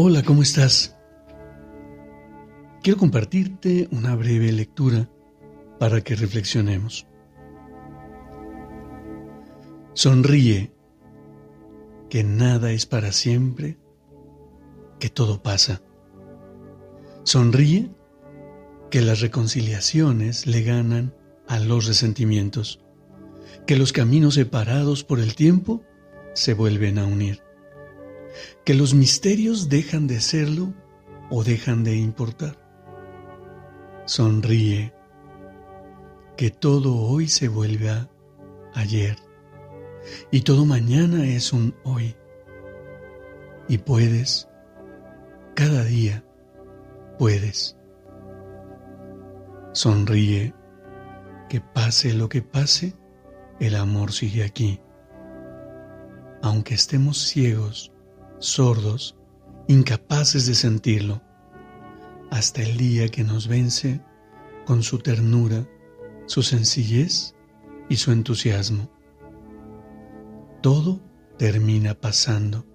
Hola, ¿cómo estás? Quiero compartirte una breve lectura para que reflexionemos. Sonríe, que nada es para siempre, que todo pasa. Sonríe, que las reconciliaciones le ganan a los resentimientos, que los caminos separados por el tiempo se vuelven a unir que los misterios dejan de serlo o dejan de importar. Sonríe, que todo hoy se vuelve a ayer y todo mañana es un hoy. Y puedes, cada día puedes. Sonríe, que pase lo que pase, el amor sigue aquí. Aunque estemos ciegos, sordos, incapaces de sentirlo, hasta el día que nos vence con su ternura, su sencillez y su entusiasmo. Todo termina pasando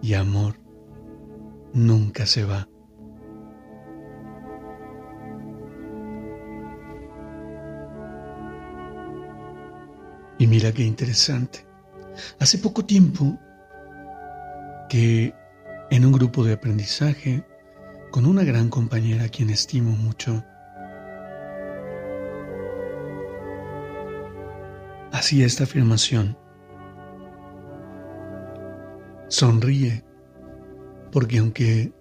y amor nunca se va. Y mira qué interesante. Hace poco tiempo que en un grupo de aprendizaje con una gran compañera a quien estimo mucho, hacía esta afirmación. Sonríe, porque aunque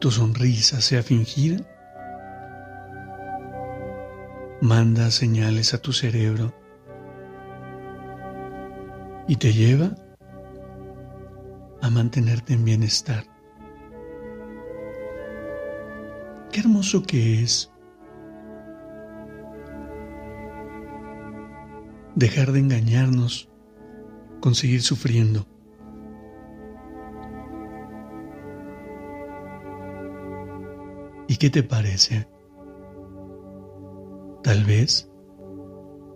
tu sonrisa sea fingida, manda señales a tu cerebro y te lleva a mantenerte en bienestar. Qué hermoso que es dejar de engañarnos con seguir sufriendo. ¿Y qué te parece? Tal vez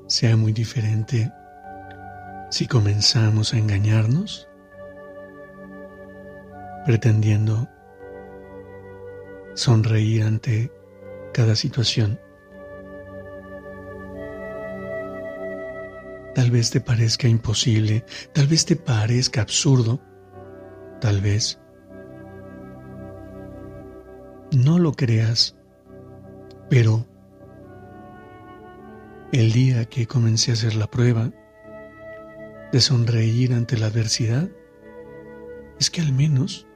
sea muy diferente si comenzamos a engañarnos pretendiendo sonreír ante cada situación. Tal vez te parezca imposible, tal vez te parezca absurdo, tal vez no lo creas, pero el día que comencé a hacer la prueba de sonreír ante la adversidad, es que al menos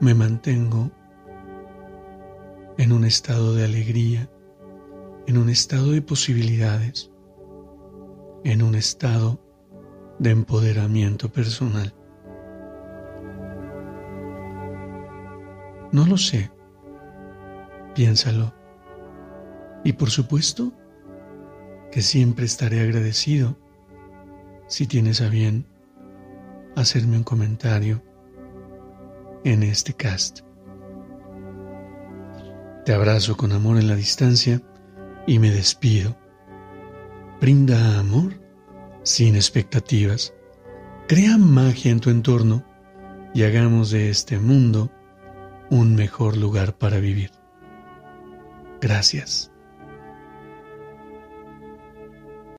me mantengo en un estado de alegría, en un estado de posibilidades, en un estado de empoderamiento personal. No lo sé, piénsalo. Y por supuesto que siempre estaré agradecido si tienes a bien hacerme un comentario en este cast. Te abrazo con amor en la distancia y me despido. Brinda amor sin expectativas. Crea magia en tu entorno y hagamos de este mundo un mejor lugar para vivir. Gracias.